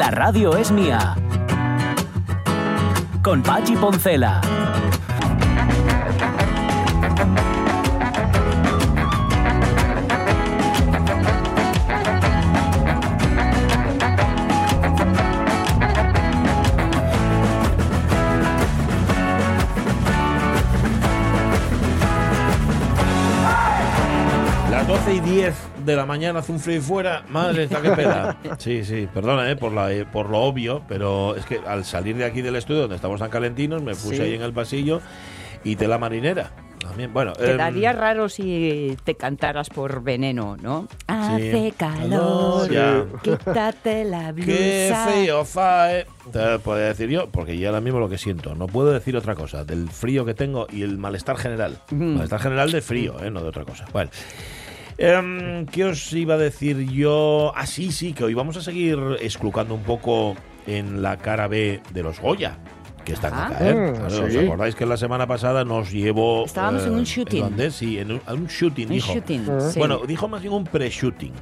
La radio es mía. Con Pachi Poncela. Las 12 y 10 de la mañana hace un frío fuera. Madre, está que pela. Sí, sí, perdona eh, por, la, eh, por lo obvio, pero es que al salir de aquí del estudio donde estamos tan calentinos, me puse Sí. ahí en el pasillo y tela marinera. También, bueno. em, Quedaría raro si te cantaras por veneno, ¿no? Hace Calor, ya. quítate la blusa. Qué frío fae. Te podría decir yo, porque yo ahora mismo lo que siento. No puedo decir otra cosa del frío que tengo y el malestar general. Mm. Malestar general de frío, ¿eh? no de otra cosa. Bueno. Em, ¿Qué os iba a decir yo? Ah, sí, sí, que hoy vamos a seguir esclucando un poco en la cara B de los Goya. Que están Ah. a caer. Mm, Claro, ¿Os acordáis que la semana pasada nos llevó. Estábamos en un shooting. Eduandés? Sí, en un, shooting, Un dijo. shooting, Ah. sí. Bueno, dijo más bien un pre-shooting.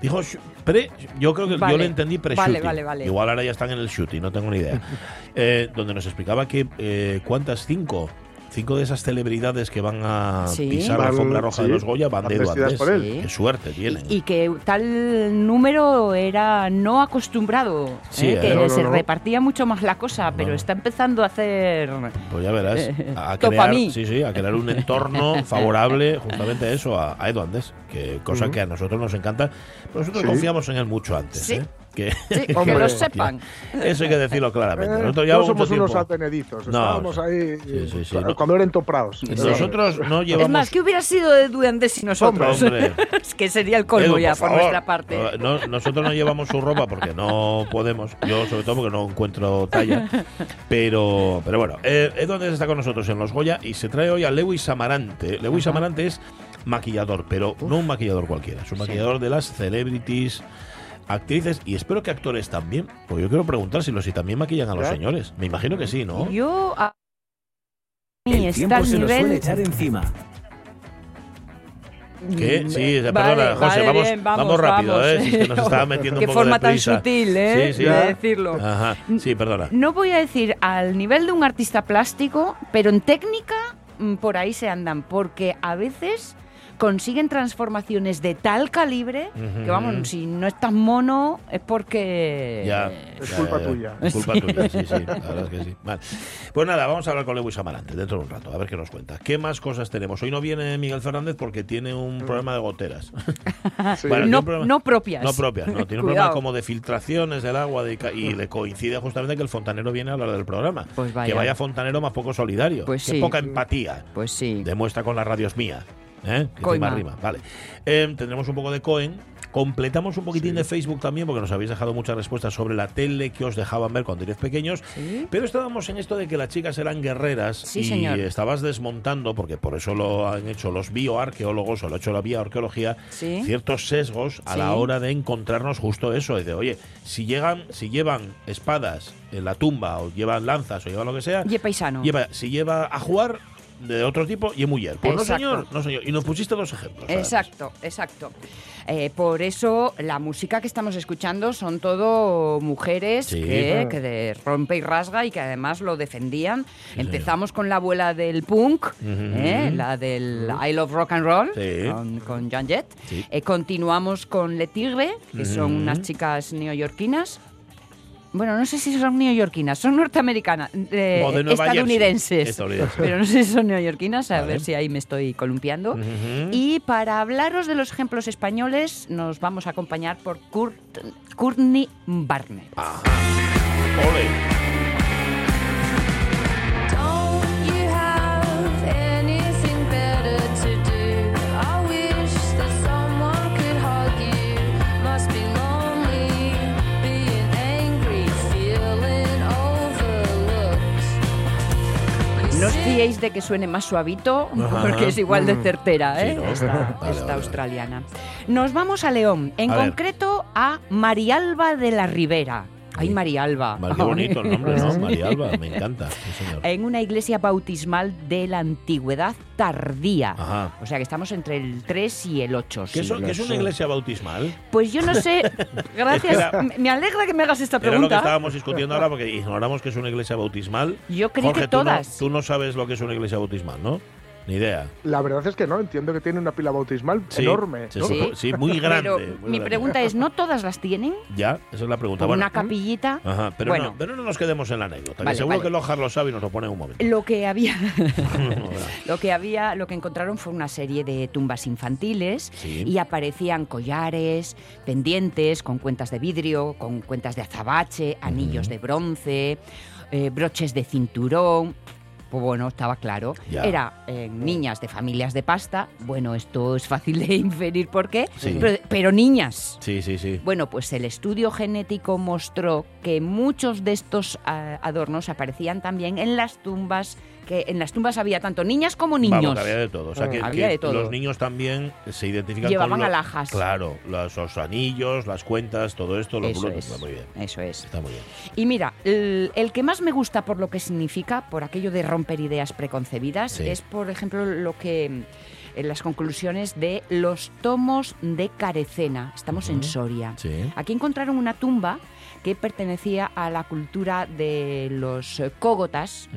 Dijo pre, yo creo que yo le entendí pre-shooting. Vale, vale, vale. Igual ahora ya están en el shooting, no tengo ni idea. Eh, donde nos explicaba que eh, cuántas cinco, cinco de esas celebridades que van a Sí. pisar la alfombra roja de los Goya van de por él. Sí. Qué suerte tienen. Y, y que tal número era no acostumbrado, Sí, ¿eh? ¿eh? que No, no, se no. repartía mucho más la cosa, pero está empezando a hacer... Pues ya verás, a crear, mí. sí, sí, a crear un entorno favorable justamente a eso, a, a Edu Andés, que cosa que a nosotros nos encanta. Pero nosotros Sí. confiamos en él mucho antes. Sí. ¿eh? Que, Sí, que Hombre. lo sepan. Eso hay que decirlo claramente. Eh, Nosotros no somos unos atenedizos. No, Estábamos ahí sí, sí, sí, cu- no. cuando eran toprados. Nosotros no Es llevamos. más, ¿qué hubiera sido de Duendes sin nosotros? Hombre. es que sería el colmo Edu, ya por favor. nuestra parte. Eh, no- nosotros no llevamos su ropa porque no podemos. Yo, sobre todo, porque no encuentro talla. Pero, pero bueno, eh, Edu Andrés está con nosotros en Los Goya y se trae hoy a Lewis Amarante. Lewis Ajá. Amarante es maquillador, pero no un maquillador cualquiera. Es un Sí. maquillador de las celebrities, actrices y espero que actores también. Porque yo quiero preguntárselo si también maquillan a los señores. Me imagino que sí, ¿no? Yo a mí El está tiempo al se nos suele nivel echar encima. ¿Qué? Sí, Vale, perdona, José, vale, vamos, bien, vamos, vamos, rápido, vamos. ¿eh? Si es que nos estaba metiendo un poco forma de tan prisa. sutil, ¿eh? Sí, sí. de decirlo. Ajá, sí, perdona. No voy a decir al nivel de un artista plástico, pero en técnica mm, por ahí se andan, porque a veces consiguen transformaciones de tal calibre que, vamos, si no es tan mono es porque... Ya, Es ya, culpa ya, ya. tuya. Es culpa tuya, sí, sí, la verdad es que sí. Vale. Pues nada, vamos a hablar con Lewis Amarante dentro de un rato, a ver qué nos cuenta. ¿Qué más cosas tenemos? Hoy no viene Miguel Fernández porque tiene un problema de goteras. Sí. Bueno, tiene no, problema- no propias. No propias, no. Tiene un problema como de filtraciones del agua de y le coincide justamente que el fontanero viene a hablar del programa. Pues vaya. Que vaya fontanero más poco solidario. Pues Qué sí. poca empatía Pues sí. demuestra con las radios mía. ¿Eh? Que Coima. encima rima. Vale. Eh, tendremos un poco de Cohen. Completamos un poquitín Sí. de Facebook también, porque nos habéis dejado muchas respuestas sobre la tele que os dejaban ver cuando erais pequeños. Sí. Pero estábamos en esto de que las chicas eran guerreras Sí, y señor. estabas desmontando, porque por eso lo han hecho los bioarqueólogos o lo ha hecho la bioarqueología, ciertos sesgos a la hora de encontrarnos justo eso. Es de, oye, si llegan, si llevan espadas en la tumba o llevan lanzas o llevan lo que sea, Y paisano. lleva, si lleva a jugar de otro tipo y es mujer. Pues no señor, no señor. Y nos pusiste dos ejemplos. además. Exacto, exacto. Eh, por eso la música que estamos escuchando son todo mujeres Sí. que, que de rompe y rasga y que además lo defendían. Empezamos con la abuela del punk, eh, la del I Love Rock and Roll, Sí. con, con Jan Jett. Eh, continuamos con Le Tigre, que son unas chicas neoyorquinas. Bueno, no sé si son neoyorquinas, son norteamericanas, eh, O de estadounidenses. Estadounidenses. Pero no sé si son neoyorquinas, a Vale. ver si ahí me estoy columpiando. Y para hablaros de los ejemplos españoles, nos vamos a acompañar por Kurt, Courtney Barnett. Ajá. Ole. Fíéis de que suene más suavito, Ajá. porque es igual de certera, Sí, ¿eh? ¿no? esta, Vale, esta vale, vale. australiana. Nos vamos a León, en A ver. concreto a Marialba de la Ribera. Ay, Marialba. Mal, qué bonito el nombre, ¿no? María Alba, me encanta. Sí, señor. En una iglesia bautismal de la antigüedad tardía. Ajá. O sea que estamos entre el 3 y el 8 ¿Qué es, qué es una iglesia bautismal? Pues yo no sé. Gracias. Era- Me alegra que me hagas esta Era lo que pregunta. estábamos discutiendo ahora porque ignoramos que es una iglesia bautismal. Yo creí Jorge, que tú no- todas. Tú no, sabes lo que es una iglesia bautismal, ¿no? Ni idea. La verdad es que no, entiendo que tiene una pila bautismal Sí, enorme. sí, ¿no? sí, sí, muy grande. Pero muy mi grande. pregunta es, ¿no todas las tienen? Ya, esa es la pregunta. Bueno, una capillita. Ajá, pero, Bueno. no, pero no nos quedemos en la anécdota. que Vale, seguro vale. que Lojar lo sabe y nos lo pone en un momento. Lo que había, lo que había, lo que encontraron fue una serie de tumbas infantiles Sí. y aparecían collares, pendientes con cuentas de vidrio, con cuentas de azabache, anillos de bronce, eh, broches de cinturón. Pues bueno, estaba claro. Ya. Era eh, niñas de familias de pasta. Bueno, esto es fácil de inferir por qué. Sí. Pero, pero niñas. Sí, sí, sí. Bueno, pues el estudio genético mostró que muchos de estos ah, adornos aparecían también en las tumbas, que en las tumbas había tanto niñas como niños. Vamos, había de todo. O sea, que, Había que de todo. los niños también se identifican Llevaban con lo- alhajas. Claro, los, los anillos, las cuentas, todo esto. Los Eso es. Muy bien. Eso es. Está muy bien. Y mira, el, el que más me gusta por lo que significa, por aquello de romper ideas preconcebidas, Sí. es, por ejemplo, lo que en las conclusiones de los tomos de Carecena. Estamos en Soria. Sí. Aquí encontraron una tumba que pertenecía a la cultura de los eh, cógotas.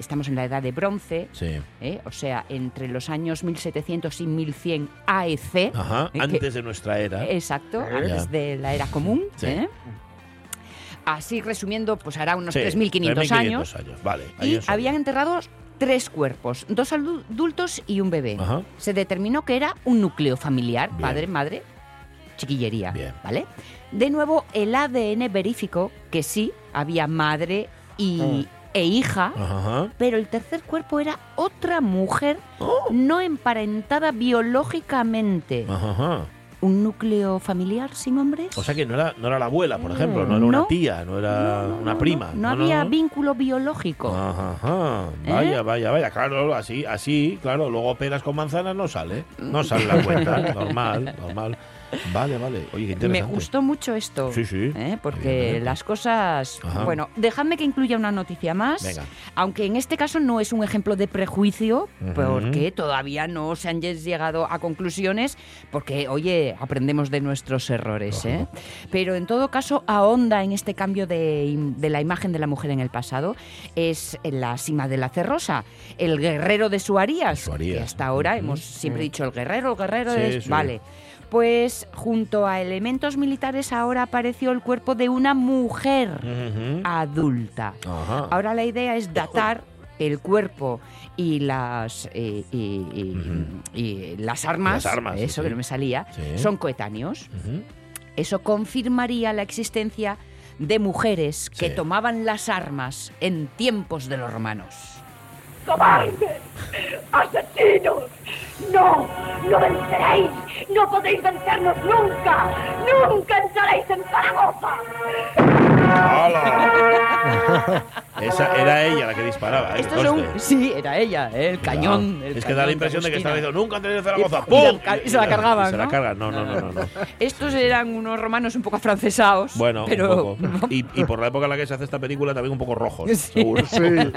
Estamos en la edad de bronce, Sí. ¿eh? o sea, entre los años 1700 y 1100 AEC. Ajá, ¿eh? que- antes de nuestra era. Exacto, Eh. antes de la era común. Sí. Así resumiendo, pues hará unos Sí, 3.500 años. Vale. ahí Y habían enterrados tres cuerpos, dos adu- adultos y un bebé. Ajá. Se determinó que era un núcleo familiar, Bien. padre, madre, chiquillería. Bien. ¿Vale? De nuevo, el ADN verificó que sí, había madre y, e hija. Ajá. Pero el tercer cuerpo era otra mujer Oh. no emparentada biológicamente. Ajá. ¿Un núcleo familiar sin hombres? O sea que no era, no era la abuela, por ejemplo, no era una tía, no era No, no, una prima. No, había vínculo biológico. Ajá, ajá. ¿Eh? Vaya, vaya, vaya. Claro, así, así, claro. Luego peras con manzanas no sale. No sale la cuenta. normal, normal. Vale, vale. Oye, qué interesante. Me gustó mucho esto. Sí, sí. ¿eh? Porque Evidentemente. las cosas. Ajá. Bueno, dejadme que incluya una noticia más. Venga. Aunque en este caso no es un ejemplo de prejuicio, porque todavía no se han llegado a conclusiones, porque, oye, aprendemos de nuestros errores. ¿eh? Pero en todo caso, ahonda en este cambio de, de la imagen de la mujer en el pasado. Es la cima de la cerrosa, el guerrero de Suarías. Suarías. Que hasta ahora hemos siempre dicho el guerrero, el guerrero. Sí, sí. Vale. Pues junto a elementos militares ahora apareció el cuerpo de una mujer adulta. Ajá. Ahora la idea es datar el cuerpo y las eh, y, y- Ujú. y las armas, Las armas, eso sí. que no me salía, Sí. son coetáneos. Eso confirmaría la existencia de mujeres que Sí. tomaban las armas en tiempos de los romanos. ¡Cobardes! ¡Asesinos! ¡No! ¡No venceréis! ¡No podéis vencernos nunca! ¡Nunca entraréis en Zaragoza! ¡Hala! Esa era ella la que disparaba. ¿eh? Estos son, Conste. sí, era ella, ¿eh? el cañón. El es que da la impresión de que está Agustina. diciendo nunca antes de Zaragoza. Y- ¡Pum! y se la cargaban, Se la cargan. No, no, no, no. no. Estos eran unos romanos un poco afrancesados. Bueno, pero un poco. Y, y por la época en la que se hace esta película también un poco rojos, Sí. seguro. Sí.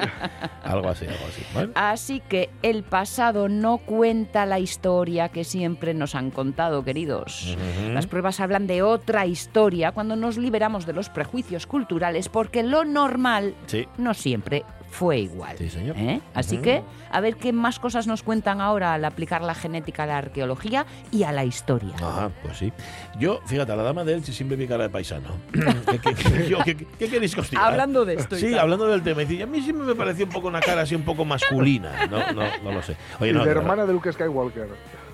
algo así, algo así. Así que el pasado no cuenta la historia que siempre nos han contado, queridos. Las pruebas hablan de otra historia cuando nos liberamos de los prejuicios culturales, porque lo normal Sí. no siempre fue igual. Sí, señor. ¿eh? Así que, a ver qué más cosas nos cuentan ahora al aplicar la genética a la arqueología y a la historia. Ajá, pues sí. Yo, fíjate, a la dama de Elche siempre vi cara de paisano. ¿Qué, qué- qué- yo, ¿qué- qué queréis que os diga? Hablando de esto Sí, tal. hablando del tema. Y dice, a mí siempre me pareció un poco una cara así un poco masculina. No, no, no lo sé. Oye, y no, de de verdad. hermana de Luke Skywalker.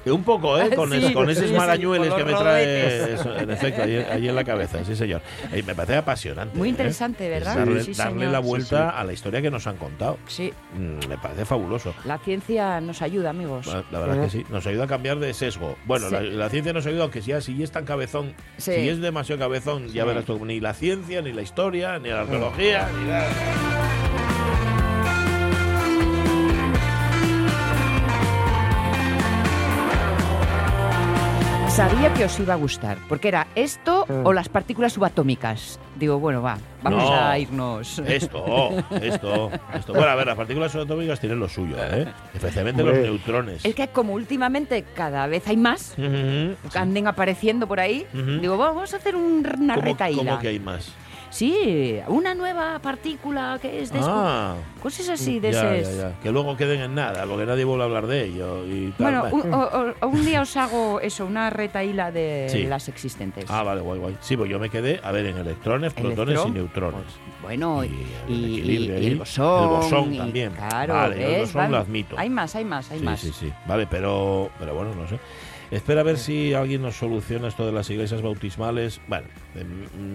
Que Un poco, ¿eh? Con, Sí, es- con esos sí, marañueles que me trae, eso, en efecto, ahí, ahí en la cabeza, sí, señor. Eh, me parece apasionante. Muy ¿eh? interesante, Es ¿verdad? Darle, Sí, darle señor. la vuelta a la historia que nos han contado. Sí, Mm, me parece fabuloso. la ciencia nos ayuda, amigos. La, la verdad que sí, nos ayuda a cambiar de sesgo. Bueno, la, la ciencia nos ayuda, aunque ya si es tan cabezón, si es demasiado cabezón, ya verás tú, ni la ciencia, ni la historia, ni la arqueología, ni nada. Sabía que os iba a gustar, porque era esto Mm. o las partículas subatómicas. Digo, bueno, va, vamos No. a irnos. Esto, esto, esto. Bueno, a ver, las partículas subatómicas tienen lo suyo, ¿eh? Especialmente los neutrones. Es que como últimamente cada vez hay más, que anden apareciendo por ahí, Ujú. digo, vamos a hacer un- una ¿Cómo, retaíla. cómo que hay más? Sí, una nueva partícula que es de Ah, cosas así de ya, ese. ya, ya. Que luego queden en nada, porque nadie vuelve a hablar de ello y tal. Bueno, Vale. un, o- o- un día os hago eso, una retaíla de Sí. las existentes. Ah, vale, guay, guay. Sí, pues yo me quedé, a ver, en electrones, protones Electrón. y neutrones. Bueno, y, Y el y- y el bosón. El bosón también. Claro, Vale, el ¿ves? bosón Van- lo admito. Hay más, hay más, hay sí, más. sí, sí. Vale, pero, pero bueno, no sé. Espera a ver si alguien nos soluciona esto de las iglesias bautismales. Bueno,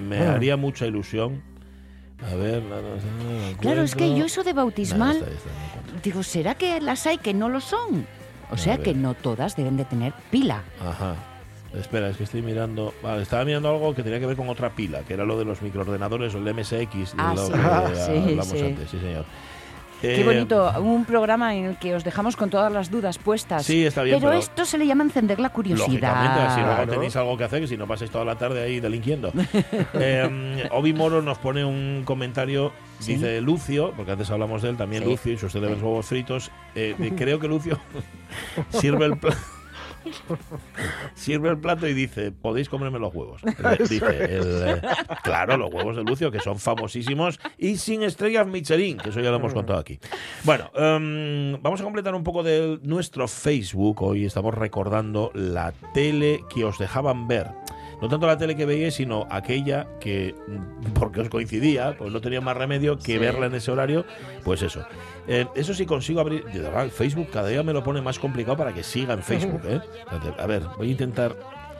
me Ah. haría mucha ilusión. A ver, no, no, no, Claro, es que yo eso de bautismal, está está, digo, ¿será que las hay que no lo son? O A sea ver. que no todas deben de tener pila. Ajá. Espera, es que estoy mirando. Vale, estaba mirando algo que tenía que ver con otra pila, que era lo de los microordenadores o el MSX, de Ah, lo sí. que Sí, hablamos sí. antes, sí, señor. Qué Eh, bonito, un programa en el que os dejamos con todas las dudas puestas. Sí, está bien, Pero, pero- esto se le llama encender la Lógicamente, así curiosidad. luego Claro. tenéis algo que hacer, que si no pasáis toda la tarde ahí delinquiendo. eh, Obi Moro nos pone un comentario, Sí. dice Lucio, porque antes hablamos de él, también Sí. Lucio y sus célebres huevos fritos. eh, eh, creo que Lucio sirve el plato. Sirve el plato y dice, podéis comerme los huevos. Dice, el, eh, claro, los huevos de Lucio, que son famosísimos y sin estrellas Michelin, que eso ya lo hemos contado aquí. Bueno, em, vamos a completar un poco de nuestro Facebook. Hoy estamos recordando la tele que os dejaban ver. No tanto la tele que veíais, sino aquella que, mm, porque os coincidía, pues no tenía más remedio que Sí. verla en ese horario, pues eso. Eh, eso sí consigo abrir. de verdad, Facebook cada día me lo pone más complicado para que siga en Facebook. ¿eh? A ver, voy a intentar.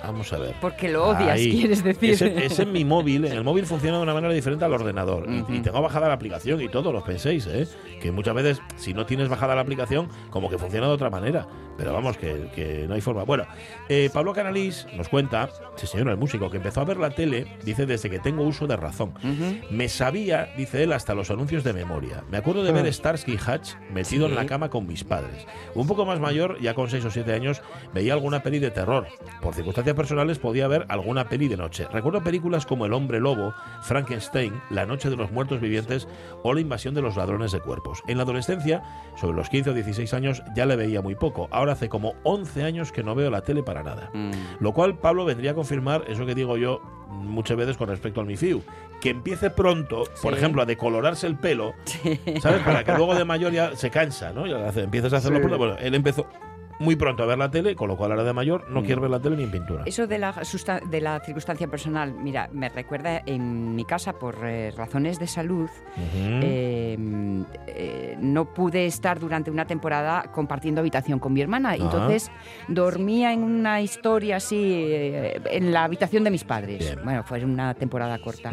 Vamos a ver. Porque lo odias, Ahí. quieres decir. Es, en- mi móvil. En el móvil funciona de una manera diferente al ordenador. Y- y, Ujú. tengo bajada la aplicación y todo, lo penséis, ¿eh? Que muchas veces, si no tienes bajada la aplicación, como que funciona de otra manera. Pero vamos, que, que no hay forma. Bueno, eh, Pablo Canalís nos cuenta, sí señor, el músico, que empezó a ver la tele, dice, desde que tengo uso de razón. Ujú. Me sabía, dice él, hasta los anuncios de memoria. Me acuerdo de ver Ah. Starsky y Hutch metido en la cama con mis padres. Un poco más mayor, ya con 6 o 7 años, veía alguna peli de terror. Por circunstancias personales podía ver alguna peli de noche. Recuerdo películas como El hombre lobo, Frankenstein, La noche de los muertos vivientes o La invasión de los ladrones de cuerpos. En la adolescencia, sobre los 15 o 16 años, ya le veía muy poco. Ahora hace como 11 años que no veo la tele para nada. Mm. Lo cual Pablo vendría a confirmar eso que digo yo muchas veces con respecto al Mifiu. Que empiece pronto, por ejemplo, a decolorarse el pelo, ¿sabes? Para que luego de mayor ya se cansa, ¿no? Ya empiezas a hacerlo Sí. pronto. Bueno, él empezó muy pronto a ver la tele, con lo cual ahora de mayor no Mm. quiere ver la tele ni en pintura. Eso de la, de la circunstancia personal, mira, me recuerda en mi casa por eh, razones de salud. Ujú. eh, eh, no pude estar durante una temporada compartiendo habitación con mi hermana. Ah. Entonces dormía en una historia así eh, en la habitación de mis padres. Bien. Bueno, fue una temporada corta.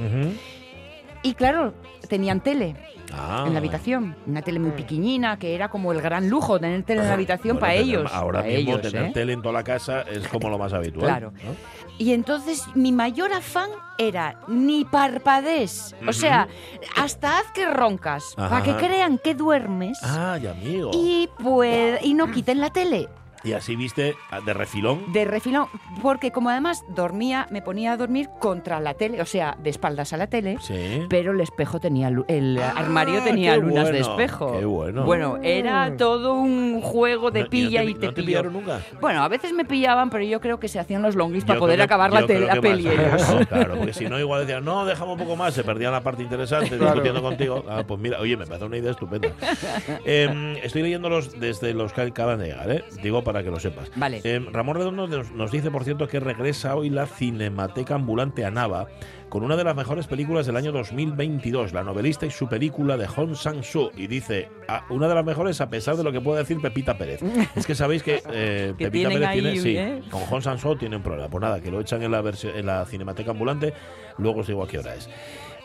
Y claro, tenían tele Ah. en la habitación. Una tele muy pequeñina que era como el gran lujo tener tele en la habitación Bueno, para ellos. Ahora para mismo ellos, tener ¿eh? tele en toda la casa es como lo más habitual. Claro. ¿no? Y entonces mi mayor afán era ni parpadees. O sea, hasta haz que roncas, Ajá. para que crean que duermes Ay, amigo. y, pues, y no quiten la tele. Y así viste ah, de refilón. De refilón, porque como además dormía, me ponía a dormir contra la tele, o sea, de espaldas a la tele, Sí. pero el espejo tenía, el Ah, armario tenía lunas de bueno, espejo. qué bueno. Bueno, era todo un juego de No- pilla no y te, ¿No te pillaron nunca? Bueno, a veces me pillaban, pero yo creo que se hacían los longis Yo para poder creo acabar la, tele, la peli. ¿no? Claro, porque si no, igual decían, no, dejamos un poco más, se perdía la parte interesante Claro. discutiendo contigo. Ah, pues mira, oye, me parece una idea estupenda. Em, estoy leyéndolos desde los que acaban de llegar, ¿eh? Digo para que lo sepas. Vale. Em, Ramón Redondo nos, nos dice, por cierto, que regresa hoy la Cinemateca Ambulante a Nava con una de las mejores películas del año 2022, la novelista y su película de Hong Sang-soo. Y dice, ah, una de las mejores a pesar de lo que puede decir Pepita Pérez. es que sabéis que, eh, Que Pepita Pérez ahí, tiene, sí, ¿eh? con Hong Sang-soo tiene un problema. Pues nada, que lo echan en la, en la Cinemateca Ambulante, luego os digo a qué hora es.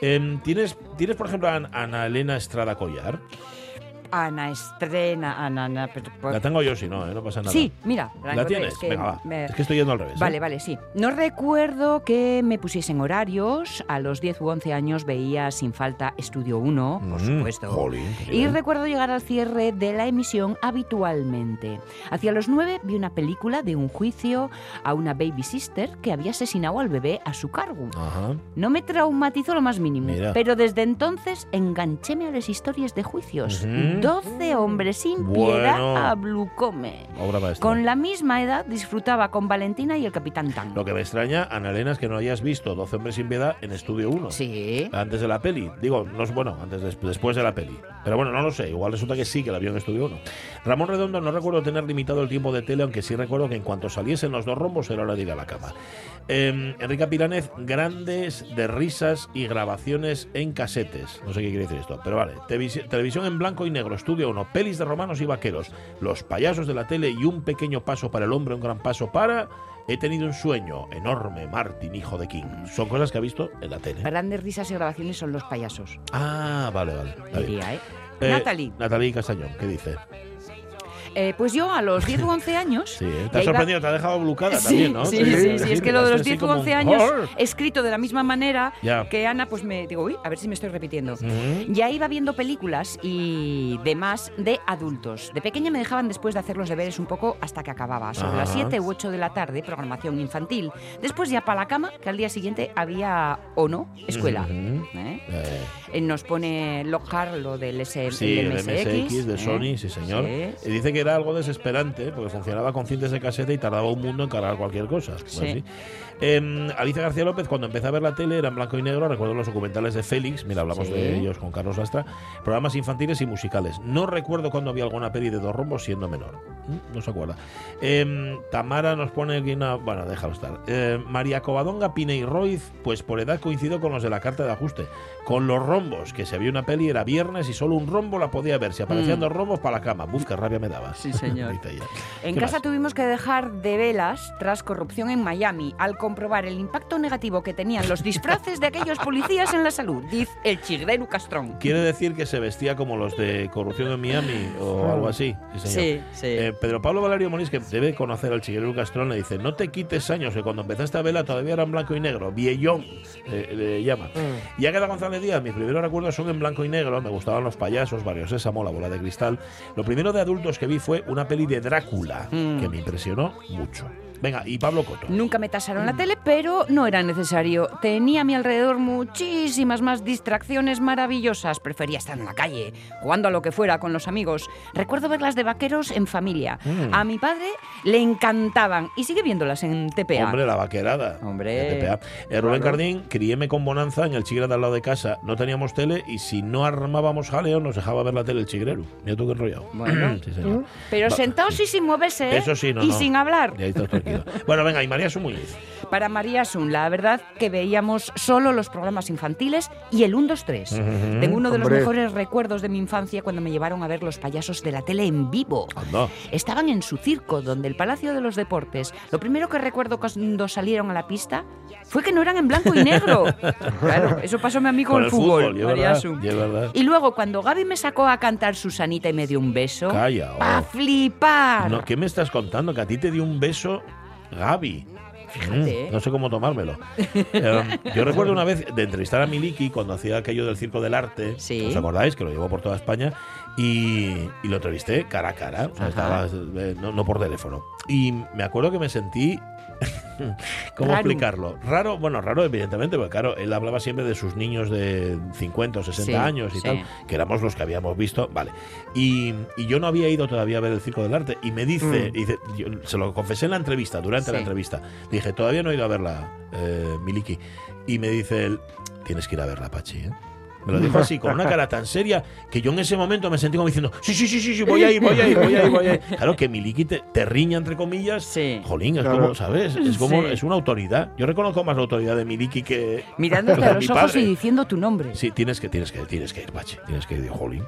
Em, ¿tienes, ¿Tienes, por ejemplo, a An- Ana Elena Estrada Collar? Ana estrena. Ana, Ana, pero- La tengo yo, si no, ¿eh? no pasa nada. Sí, mira. ¿La tienes? es que Venga, va. me- Es que estoy yendo al revés. ¿eh? Vale, vale, sí. No recuerdo que me pusiesen horarios. A los 10 u 11 años veía sin falta Estudio 1, por Mm, supuesto. jolín, y recuerdo llegar al cierre de la emisión habitualmente. Hacia los 9 vi una película de un juicio a una baby sister que había asesinado al bebé a su cargo. Ajá. No me traumatizó lo más mínimo, Mira. pero desde entonces enganchéme a las historias de juicios. Ujú. 12 hombres sin Bueno. piedad a Blucome. Con la misma edad disfrutaba con Valentina y el Capitán Tan. Lo que me extraña, Ana Elena, es que no hayas visto 12 hombres sin piedad en Estudio 1. Sí. Antes de la peli. Digo, no es bueno, antes des- después de la peli. Pero bueno, no lo sé. Igual resulta que sí, que la vio en Estudio 1. Ramón Redondo no recuerdo tener limitado el tiempo de tele, aunque sí recuerdo que en cuanto saliesen los dos rombos era hora de ir a la cama. Eh, Enrique Piranez, grandes de risas y grabaciones en casetes. No sé qué quiere decir esto, pero vale. Televisi- televisión en blanco y negro, Estudio 1, pelis de romanos y vaqueros, los payasos de la tele y un pequeño paso para el hombre, un gran paso para... He tenido un sueño enorme, Martin, hijo de King. Son cosas que ha visto en la tele. Grandes risas y grabaciones son los payasos, Ah, vale, vale. diría, ¿eh? Eh, Natalie, Natalie Castañón, ¿qué dice? Eh, pues yo a los 10 u 11 años... Sí, ¿eh? te ya ha iba- sorprendido, te ha dejado blucada también, ¿no? sí, sí, sí, es que lo de los así 10 u como 11 un años, escrito de la misma manera que Ana, pues me digo, uy, a ver si me estoy repitiendo. Ya iba viendo películas y demás de adultos. De pequeña me dejaban después de hacer los deberes un poco hasta que acababa. Sobre las Ajá. 7 u 8 de la tarde, programación infantil. Después ya para la cama, que al día siguiente había, o no, escuela. ¿eh? Eh, Nos pone Lockhart lo del S sí, el MSX de. Sony, sí señor. Y dice que era algo desesperante porque funcionaba con cintas de caseta y tardaba un mundo en cargar cualquier cosa. Pues Sí. así. Em, Alicia García López, cuando empecé a ver la tele, era en blanco y negro. Recuerdo los documentales de Félix, mira, hablamos Sí. de ellos con Carlos Lastra. Programas infantiles y musicales. No recuerdo cuando había alguna peli de dos rombos siendo menor. No se acuerda. Em, Tamara nos pone aquí una. Bueno, déjalo estar. Em, María Covadonga Pine y Roiz, pues por edad coincido con los de la carta de ajuste. Con los rombos, que si había una peli era viernes y solo un rombo la podía ver. Si aparecían Mm. dos rombos, para la cama. Buf, qué rabia me daba. Sí, señor. En ¿Qué casa más? tuvimos que dejar de velas tras corrupción en Miami al comprobar el impacto negativo que tenían los disfraces de aquellos policías en la salud, dice el chigreru Castrón. Quiere decir que se vestía como los de corrupción en Miami o algo así. Sí, señor. sí. Eh, Pedro Pablo Valerio Moniz, que debe conocer al chiguero Castrón, le dice: No te quites años, que cuando empezaste a vela todavía era en blanco y negro. Viellón eh, le llama. Mm. Y Águeda González Díaz, mis primeros recuerdos son en blanco y negro. Me gustaban los payasos, Barrio Sésamo, La Bola de Cristal. Lo primero de adultos que vi fue una peli de Drácula, Mm. que me impresionó mucho. Venga, y Pablo Coto. Nunca me tasaron la tele, pero no era necesario. Tenía a mi alrededor muchísimas más distracciones maravillosas. Prefería estar en la calle, jugando a lo que fuera con los amigos. Recuerdo verlas de vaqueros en familia. Mm. A mi padre le encantaban y sigue viéndolas en TPA. Hombre, la vaquerada. Hombre. TPA. Eh, Rubén Cardín, criéme con bonanza en el chigre de al lado de casa. No teníamos tele y si no armábamos jaleo nos dejaba ver la tele el chigrero. Mira tú qué enrollado. Bueno. sí, señor. Pero Va- sentados y sin moverse, ¿eh? Eso sí, no, Y no. sin hablar. Y ahí estás tranquilo. Bueno, venga, y María Sumuñiz. Para María Sun, la verdad que veíamos solo los programas infantiles y el 1, 2, 3. Ujú. Tengo uno de los mejores recuerdos de mi infancia cuando me llevaron a ver los payasos de la tele en vivo. Anda. Estaban en su circo, donde el Palacio de los Deportes. Lo primero que recuerdo cuando salieron a la pista fue que no eran en blanco y negro. claro, eso pasóme a mí con, Con el el fútbol, María verdad, Sun. y es verdad. Y luego cuando Gaby me sacó a cantar Susanita y me dio un beso. Calla, oh. ¡Pa flipar! No, ¿Qué me estás contando? Que a ti te dio un beso Gaby. Fíjate, ¿eh? Mm, no sé cómo tomármelo. Eh, yo recuerdo una vez de entrevistar a Miliki cuando hacía aquello del Circo del Arte. Sí. ¿Os acordáis? Que lo llevó por toda España. Y, y lo entrevisté cara a cara. O sea, estaba, eh, no, no por teléfono. Y me acuerdo que me sentí. ¿Cómo Raro. explicarlo? Raro, bueno, raro, evidentemente, porque claro, él hablaba siempre de sus niños de 50 o 60 Sí, años y sí. tal, que éramos los que habíamos visto, vale. Y, y yo no había ido todavía a ver el Circo del Arte. Y me dice, dice yo se lo confesé en la entrevista, durante la Mm. Entrevista. Dije, todavía no he ido a verla, eh, Miliki. Y me dice él, tienes que ir a verla, Pachi, ¿eh? Me lo dijo así, con una cara tan seria, que yo en ese momento me sentí como diciendo, sí, sí, sí, sí, sí, voy a ir, voy a ir, voy a ir, voy a ir. Claro que Miliki te, te riña, entre comillas. Sí. Jolín, es Claro. como, ¿sabes? Es como, Sí. es una autoridad. Yo reconozco más la autoridad de Miliki que... Mirándote que a los mi ojos padre. y diciendo tu nombre. Sí, tienes que, tienes que, tienes que ir, Pachi. Tienes que ir, jolín.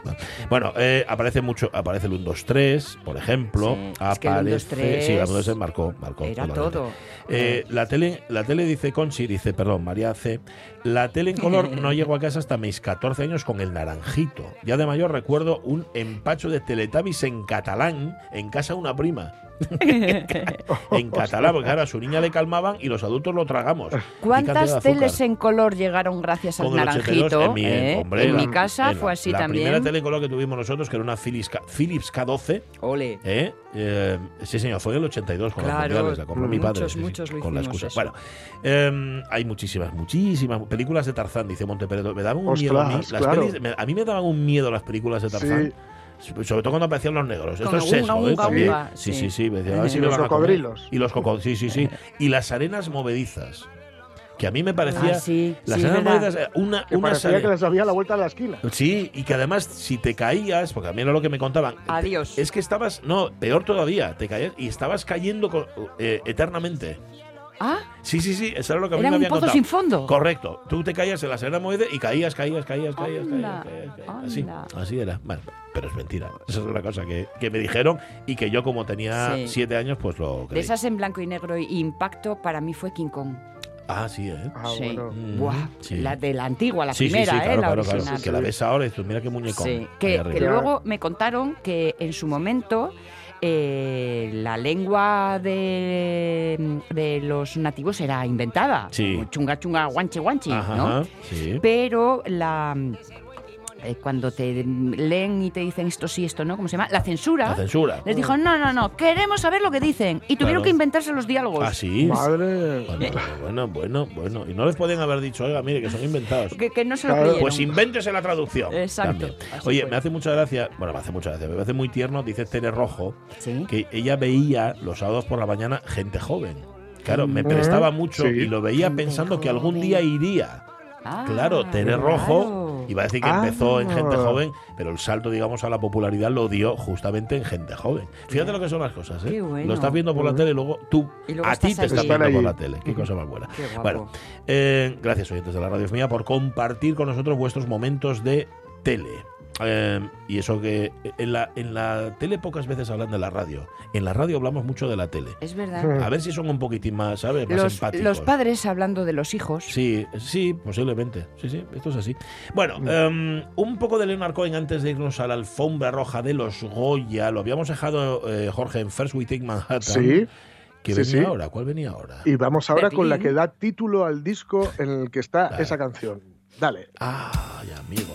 Bueno, eh, aparece mucho, aparece el 1, 2, 3, por ejemplo. Sí, es que el 1, 2, aparece. Sí, el 1, 2, 3 3 marcó, marcó. Era totalmente. todo. Eh, la tele, la tele dice Conchi, dice, perdón, María C. La tele en color no llegó a casa hasta mis 14 años con el naranjito. Ya de mayor recuerdo un empacho de Teletubbies en catalán en casa de una prima. en catalán, porque claro, a su niña le calmaban y los adultos lo tragamos. ¿Cuántas teles en color llegaron gracias al naranjito? 82, en mi, eh? hombre, En la- mi casa en la- fue así la también. primera tele en color que tuvimos nosotros, que era una Philips, K- Philips K12, Ole. ¿eh? Eh, sí, señor, fue en el 82 con Claro, los mundiales, la compró mi padre. muchos, sí, sí, muchos lo con la excusa. eso. Bueno, eh, hay muchísimas, muchísimas películas de Tarzán, dice Monteperedo. Me daban un miedo a mí. Las claro. pelis- me- a mí me daban un miedo las películas de Tarzán. Sobre todo cuando aparecían los negros. Esto es sesgo, ¿eh? unga, También. unga, Sí, sí. sí, sí. me decía, a ver si Y me los van a comer. cocodrilos. Y los cocodrilos, sí, sí, sí. Y las arenas movedizas. Que a mí me parecía. Ah, sí, las sí, arenas verdad. movedizas, eh, una, Que una parecía que les había la vuelta a la esquina. Sí, y que además, si te caías, porque a mí era lo que me contaban. Adiós. Es que estabas, no, peor todavía, te caías y estabas cayendo co- eh, eternamente. Ah, Sí, sí, sí, eso era lo que a mí Era me un habían pozo contado. sin fondo. Correcto. Tú te caías en la serena moede y caías, caías, caías, caías, caías, caías, caías. Así, así era. Bueno, pero es mentira. Esa es una cosa que, que me dijeron y que yo como tenía Sí. siete años, pues lo de creí. esas en blanco y negro y impacto para mí fue King Kong. Ah, sí, ¿eh? Ah, sí. bueno. Mm, Buah, sí. La de la antigua, la sí, sí, primera, sí, ¿eh? claro, la claro, claro. original. Que la ves ahora y dices, mira qué muñecón. Sí, que luego me contaron que en su momento eh, la lengua de, de los nativos era inventada. Sí. Chunga, chunga, guanche, guanchi, Ajá, ¿no? sí. Pero la eh, cuando te leen y te dicen esto sí, esto no, ¿cómo se llama? La censura. La censura. Les dijo, no, no, no, queremos saber lo que dicen. Y tuvieron Claro. que inventarse los diálogos. Ah, sí. Madre. Bueno, bueno, bueno, bueno. Y no les podían haber dicho, oiga, mire, que son inventados. Que, que no se lo Claro. Pues invéntese la traducción. Exacto, Oye, fue. me hace mucha gracia, bueno, me hace mucha gracia, me parece muy tierno, dice Tere Rojo, Sí. que ella veía los sábados por la mañana gente joven. Claro, me Mm. prestaba mucho Sí. y lo veía Gente pensando que algún día iría. Ah, Claro, Tere Rojo. Iba a decir que Ah. empezó en gente joven, pero el salto, digamos, a la popularidad lo dio justamente en gente joven. Fíjate lo que son las cosas, ¿eh? Qué bueno. Lo estás viendo por la tele y luego tú, Y luego a ti te estás viendo por la tele. Qué cosa más buena. Bueno, eh, gracias oyentes de la radio mía por compartir con nosotros vuestros momentos de tele. Eh, y eso que en la, en la tele pocas veces hablan de la radio. En la radio hablamos mucho de la tele. Es verdad. A ver si son un poquitín más, ¿sabes? Más Los, empáticos. los padres hablando de los hijos. Sí, sí, posiblemente. Sí, sí, esto es así. Bueno, em, un poco de Leonard Cohen antes de irnos a la alfombra roja de los Goya. Lo habíamos dejado, eh, Jorge, en First We Take Manhattan. Sí. ¿Qué sí, venía sí. ahora? ¿Cuál venía ahora? Y vamos ahora con la Berlín. que da título al disco en el que está Dale. esa canción. Dale. Ay, amigo.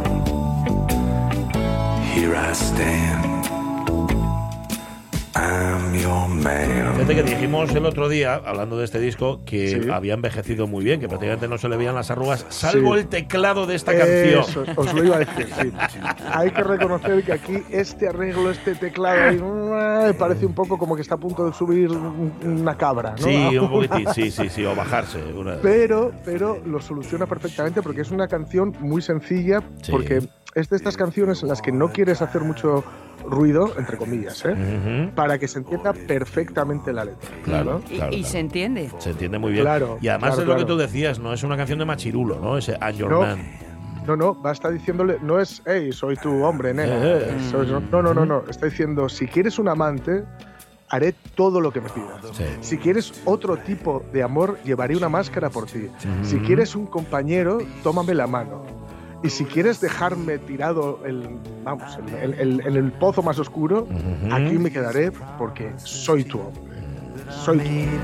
Fíjate que dijimos el otro día, hablando de este disco, que Sí. había envejecido muy bien, que prácticamente no se le veían las arrugas, salvo Sí. el teclado de esta canción. Eso, os lo iba a decir, sí. Hay que reconocer que aquí este arreglo, este teclado, ahí, me parece un poco como que está a punto de subir un- una cabra, ¿no? Sí, un poquitín, sí, sí, sí, o bajarse. una- Pero, pero lo soluciona perfectamente porque es una canción muy sencilla, Sí. porque es de estas canciones en las que no quieres hacer mucho ruido, entre comillas, ¿eh? Para que se entienda perfectamente la letra. Claro, Y, claro, y claro. se entiende. Se entiende muy bien. Claro, y además claro, es lo que tú decías, no es una canción de machirulo, ¿no? Ese I'm Your No. Man. No, no, va a estar diciéndole, no es, hey, soy tu hombre, nena. Eh. Soy- no, no, no, no, está diciendo, si quieres un amante, haré todo lo que me pidas. Sí. Si quieres otro tipo de amor, llevaré una máscara por ti. Si quieres un compañero, tómame la mano. Y si quieres dejarme tirado el, vamos, el- el- el- en el pozo más oscuro, aquí me quedaré porque soy tu hombre. Soy tu hombre.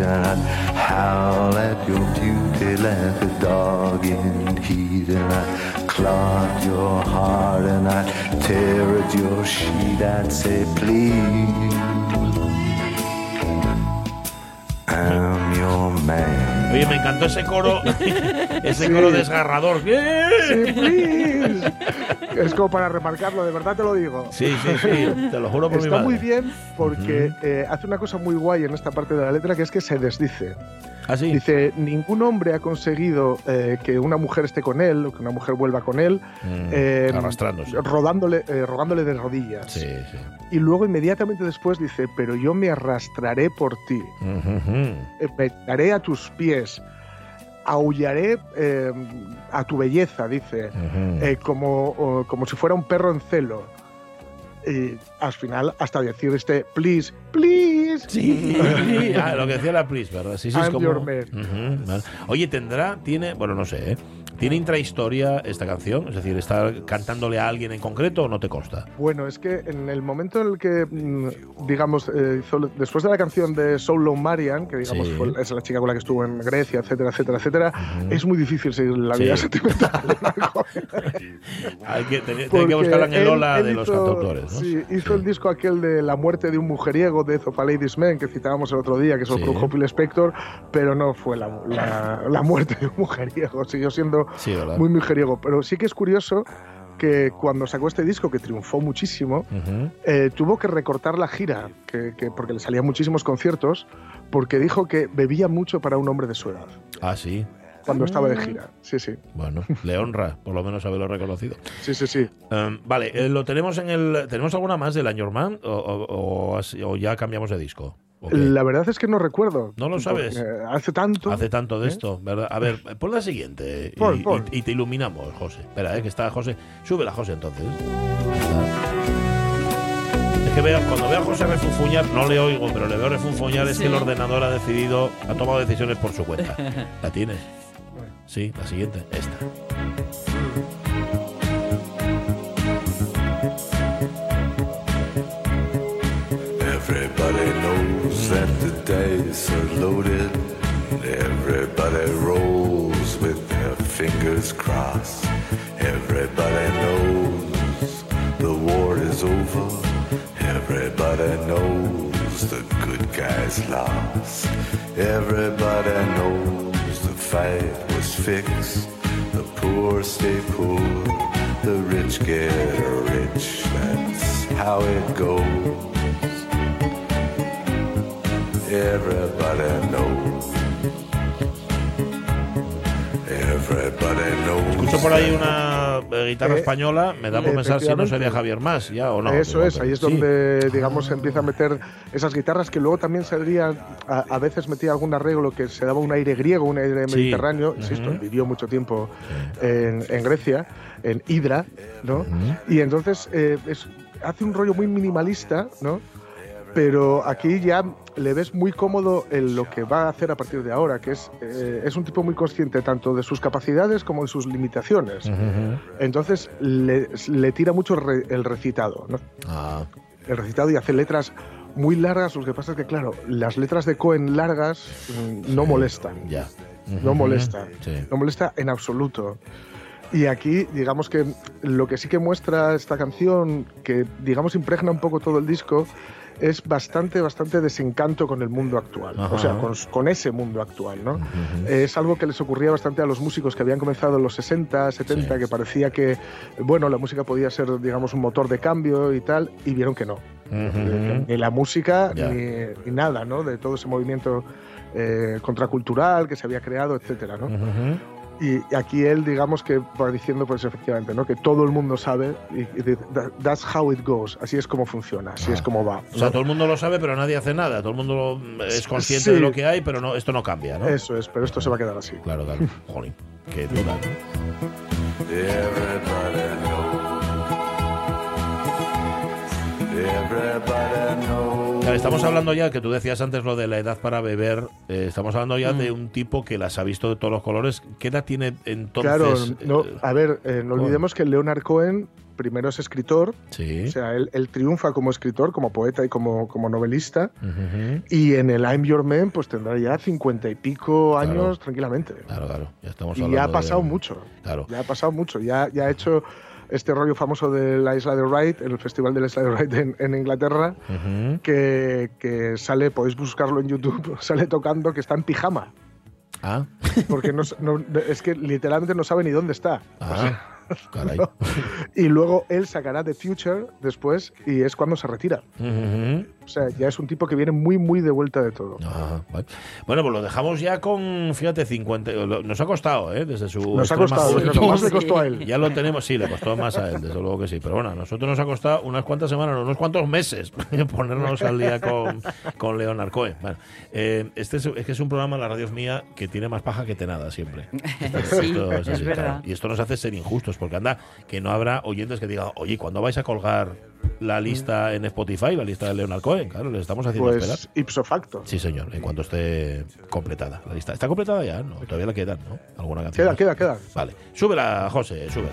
and I'd howl at your beauty like a dog in heat, and I'd clog your heart, and I'd tear at your sheet, I'd say, please. I'm your man. Oye, me encantó ese coro, ese coro desgarrador. Sí, please. Es como para remarcarlo, de verdad te lo digo. Sí, sí, sí, te lo juro por mi Está madre. muy bien porque eh, hace una cosa muy guay en esta parte de la letra que es que se desdice. ¿Ah, sí? Dice, ningún hombre ha conseguido eh, que una mujer esté con él o que una mujer vuelva con él Mm, eh, arrastrándose. rodándole, eh, rogándole de rodillas. Sí, sí. Y luego inmediatamente después dice, pero yo me arrastraré por ti, eh, me daré a tus pies, aullaré eh, a tu belleza, dice, eh, como, o- como si fuera un perro en celo. Y al final, hasta decir este, please, please. Sí, ah, lo que decía la Pris, ¿verdad? Sí, sí, es como... your man. Vale. Oye, tendrá, tiene, bueno, no sé, ¿eh? ¿Tiene intrahistoria esta canción? Es decir, ¿está cantándole a alguien en concreto o no te consta? Bueno, es que en el momento en el que, mm, digamos, eh, hizo- después de la canción de Soul Marian, que digamos Sí. fue- es la chica con la que estuvo en Grecia, etcétera, etcétera, etcétera, es muy difícil seguir la Sí. vida sentimental. Hay que, tenía que buscarla en el él de los cantautores, ¿no? Sí, hizo el disco aquel de La muerte de un mujeriego, Death of a Ladies Man, que citábamos el otro día, que Sí. produjo Phil Spector, pero no fue la, la- la muerte de un mujeriego, siguió siendo muy mujeriego. Pero sí que es curioso que cuando sacó este disco, que triunfó muchísimo, eh, tuvo que recortar la gira, que, que- porque le salían muchísimos conciertos, porque dijo que bebía mucho para un hombre de su edad, Ah, sí. Cuando estaba de gira. Sí, sí, Bueno, le honra, por lo menos haberlo reconocido. sí, sí, sí. Em, vale, eh, ¿lo tenemos en el. ¿Tenemos alguna más del Añor Man? ¿O, o- o así- o ya cambiamos de disco? La verdad es que no recuerdo. ¿No lo sabes? porque hace tanto. Hace tanto de ¿Eh? esto, ¿verdad? A ver, pon la siguiente y, Pon, pon. y- y te iluminamos, José. Espera, eh, que está José. Súbela, José, entonces. Es que vea, cuando veo a José refunfuñar, no le oigo, pero le veo refunfuñar, es que el ordenador ha decidido, ha tomado decisiones por su cuenta. ¿La tienes? Sí, la siguiente, esta. Everybody knows that the dice are loaded. Everybody rolls with their fingers crossed. Everybody knows the war is over. Everybody knows the good guys lost. Everybody knows fight was fixed. The poor stay poor. The rich get rich. That's how it goes. Everybody knows. Escucho por ahí una eh, guitarra Eh, española, me da por pensar si no sería Javier Más, ya o no. Eso es, ahí es Sí. donde, digamos, se empieza a meter esas guitarras que luego también saldrían, a, a veces metía algún arreglo que se daba un aire griego, un aire Sí. mediterráneo, insisto, vivió mucho tiempo en, en Grecia, en Hydra, ¿no? Y entonces eh, es- hace un rollo muy minimalista, ¿no? Pero aquí ya le ves muy cómodo en lo que va a hacer a partir de ahora, que es, eh, es un tipo muy consciente tanto de sus capacidades como de sus limitaciones. Entonces le, le tira mucho el, re- el recitado, ¿no? Ah, El recitado y hace letras muy largas. Lo que pasa es que, claro, las letras de Cohen largas mm, no molestan. ya. No molesta. Sí. No molesta en absoluto. Y aquí, digamos que lo que sí que muestra esta canción, que digamos impregna un poco todo el disco, es bastante, bastante desencanto con el mundo actual. Ajá. O sea, con, con ese mundo actual, ¿no? Es algo que les ocurría bastante a los músicos que habían comenzado en los 60, 70, Sí. que parecía que, bueno, la música podía ser, digamos, un motor de cambio y tal, y vieron que no. Ujú. Ni la música, ni, ni nada, ¿no? De todo ese movimiento eh, contracultural que se había creado, etcétera, ¿no? Y aquí él, digamos que va diciendo, pues efectivamente, ¿no? Que todo el mundo sabe y, y that's how it goes. Así es como funciona, así Ah. es como va. O sea, ¿no? todo el mundo lo sabe, pero nadie hace nada. Todo el mundo lo- es consciente Sí. de lo que hay, pero no, esto no cambia, ¿no? Eso es, pero esto se va a quedar así. Claro, claro. Jolín, qué duda. ¿no? Everybody knows. Everybody knows. Estamos hablando ya, que tú decías antes lo de la edad para beber, eh, estamos hablando ya de un tipo que las ha visto de todos los colores. ¿Qué edad tiene entonces? claro, no, eh, a ver, eh, no olvidemos que Leonard Cohen primero es escritor, Sí. o sea, él, él triunfa como escritor, como poeta y como, como novelista, y en el I'm Your Man pues tendrá ya cincuenta y pico Claro. años tranquilamente. Claro, claro. Ya estamos Y hablando ya ha de- pasado mucho, Claro. ya ha pasado mucho, ya, ya ha hecho este rollo famoso de la Isla de Wright, el festival de la Isla de Wright en, en Inglaterra, que, que sale, podéis buscarlo en YouTube, sale tocando que está en pijama, Ah, porque no, es que literalmente no sabe ni dónde está. ah, caray. Y luego él sacará The Future después y es cuando se retira. Ujú. O sea, ya es un tipo que viene muy, muy de vuelta de todo. Ah, vale. Bueno, pues lo dejamos ya con, fíjate, 50. lo- Nos ha costado, ¿eh? Desde su. Nos ha costado, juventud. más le costó a él. Ya lo tenemos, sí, le costó más a él, desde luego que sí. Pero bueno, a nosotros nos ha costado unas cuantas semanas, unos cuantos meses ponernos al día con, con Leonard Cohen. Bueno, eh, este es, es que es un programa, la radio es mía, que tiene más paja que tenada siempre. Sí, Esto es así, verdad. claro. Y esto nos hace ser injustos, porque anda, que no habrá oyentes que digan, oye, ¿cuándo vais a colgar la lista en Spotify, la lista de Leonard Cohen? Claro, les estamos haciendo esperar. Pues ipso facto. Sí, señor, en cuanto esté completada la lista. ¿Está completada ya? No, todavía le quedan, ¿no? ¿Alguna canción? Queda, más? queda, queda. Vale. Súbela, José, súbela.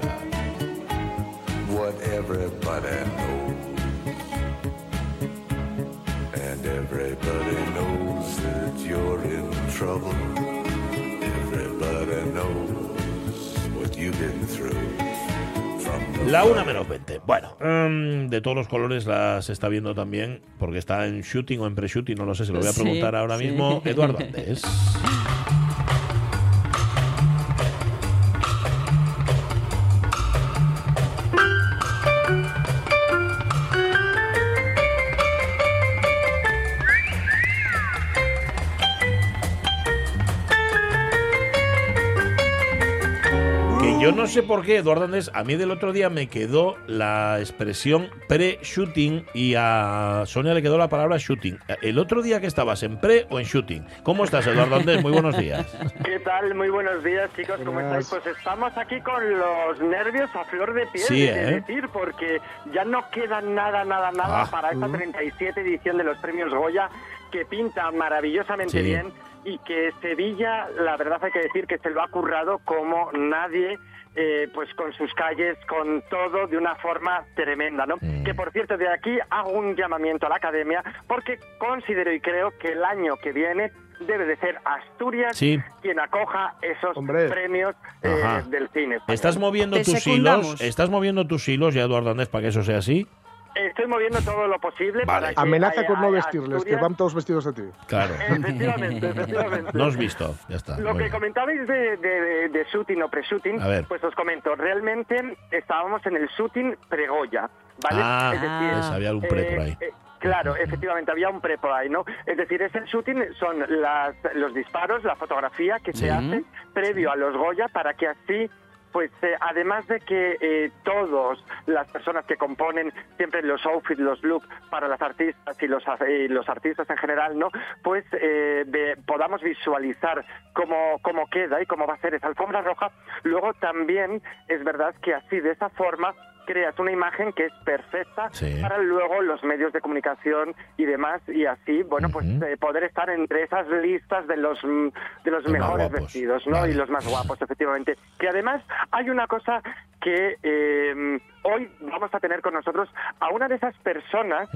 what everybody knows. And everybody knows that you're in trouble. La una menos 20. Bueno, mm, de todos los colores las está viendo también, porque está en shooting o en pre-shooting, no lo sé, se lo voy a Sí, preguntar ahora sí. mismo. Eduardo Andés. Yo no sé por qué, Eduardo Andrés, a mí del otro día me quedó la expresión pre-shooting y a Sonia le quedó la palabra shooting. ¿El otro día que estabas en pre o en shooting? ¿Cómo estás, Eduardo Andrés? Muy buenos días. ¿Qué tal? Muy buenos días, chicos. ¿Cómo estáis? Pues estamos aquí con los nervios a flor de piel, Sí, es ¿eh? decir, porque ya no queda nada, nada, nada Ah. para esta 37 edición de los premios Goya, que pinta maravillosamente Sí. bien y que Sevilla, la verdad hay que decir que se lo ha currado como nadie. Eh, pues con sus calles, con todo de una forma tremenda, ¿no? Mm. Que por cierto, de aquí hago un llamamiento a la academia porque considero y creo que el año que viene debe de ser Asturias Sí. quien acoja esos Hombre. premios eh, del cine. español. ¿Estás moviendo Te tus secundamos. hilos? ¿Estás moviendo tus hilos ya, Eduardo Andrés, para que eso sea así? Estoy moviendo todo lo posible. Vale. para que Amenaza haya- con no vestirles, que van todos vestidos de ti. Claro. Efectivamente, efectivamente. No has visto, ya está. Lo que bien. comentabais de, de, de shooting o pre-shooting, A pues os comento, realmente estábamos en el shooting pre-Goya, ¿vale? Ah, es decir, pues había algún pre por ahí. eh, Claro, efectivamente, había un pre por ahí, ¿no? Es decir, ese shooting son las, los disparos, la fotografía que Sí. se hace previo a los Goya para que así pues eh, además de que eh, todos las personas que componen siempre los outfits, los looks para las artistas y los, y los artistas en general, ¿no? Pues eh, ve- podamos visualizar cómo, cómo queda y cómo va a ser esa alfombra roja. Luego también es verdad que así, de esa forma, creas una imagen que es perfecta Sí. para luego los medios de comunicación y demás y así bueno pues eh, poder estar entre esas listas de los de los mejores vestidos no Vale. y los más guapos efectivamente que además hay una cosa que eh, hoy vamos a tener con nosotros a una de esas personas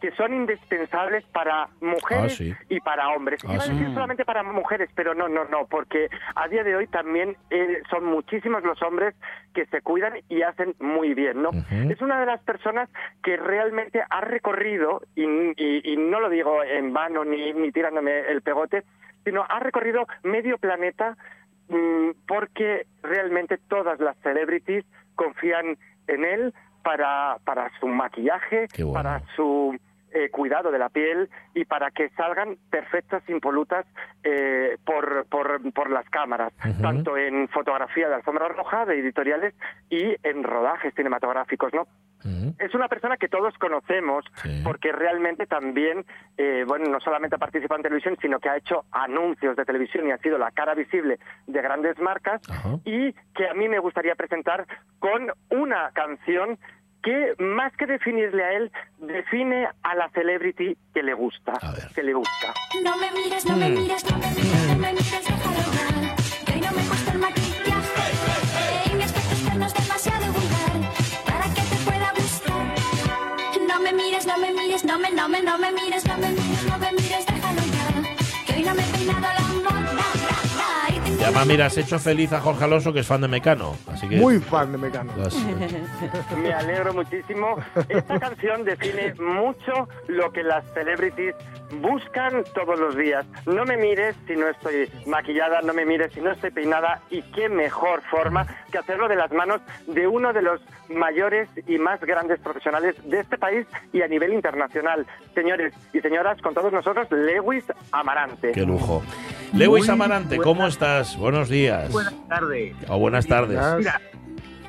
que son indispensables para mujeres Ah, sí. y para hombres. Ah, Iba a sí. decir solamente para mujeres, pero no, no, no, porque a día de hoy también eh, son muchísimos los hombres que se cuidan y hacen muy bien, Es una de las personas que realmente ha recorrido, y, y- y no lo digo en vano ni, ni tirándome el pegote, sino ha recorrido medio planeta mm, porque realmente todas las celebrities confían en él para, para su maquillaje, bueno. para su eh, cuidado de la piel y para que salgan perfectas, impolutas eh, por, por, por las cámaras, tanto en fotografía de alfombra roja, de editoriales y en rodajes cinematográficos, ¿no? Es una persona que todos conocemos Sí. porque realmente también, eh, bueno, no solamente ha participado en televisión, sino que ha hecho anuncios de televisión y ha sido la cara visible de grandes marcas Ajá. y que a mí me gustaría presentar con una canción que más que definirle a él, define a la celebrity que le gusta, A ver. que le gusta. No me mires, no me mires, no me mires, no me mires, déjalo ya. Que hoy no me gusta el maquillaje. Y además, mira, has hecho feliz a Jorge Alonso, que es fan de Mecano. Así que Muy fan de Mecano. Me alegro muchísimo. Esta canción define mucho lo que las celebrities buscan todos los días. No me mires si no estoy maquillada, no me mires si no estoy peinada y qué mejor forma que hacerlo de las manos de uno de los mayores y más grandes profesionales de este país y a nivel internacional. Señores y señoras, con todos nosotros, Lewis Amarante. Qué lujo. Lewis Muy Amarante, ¿cómo estás? Buenos días. Buenas tardes. O buenas tardes. Mira,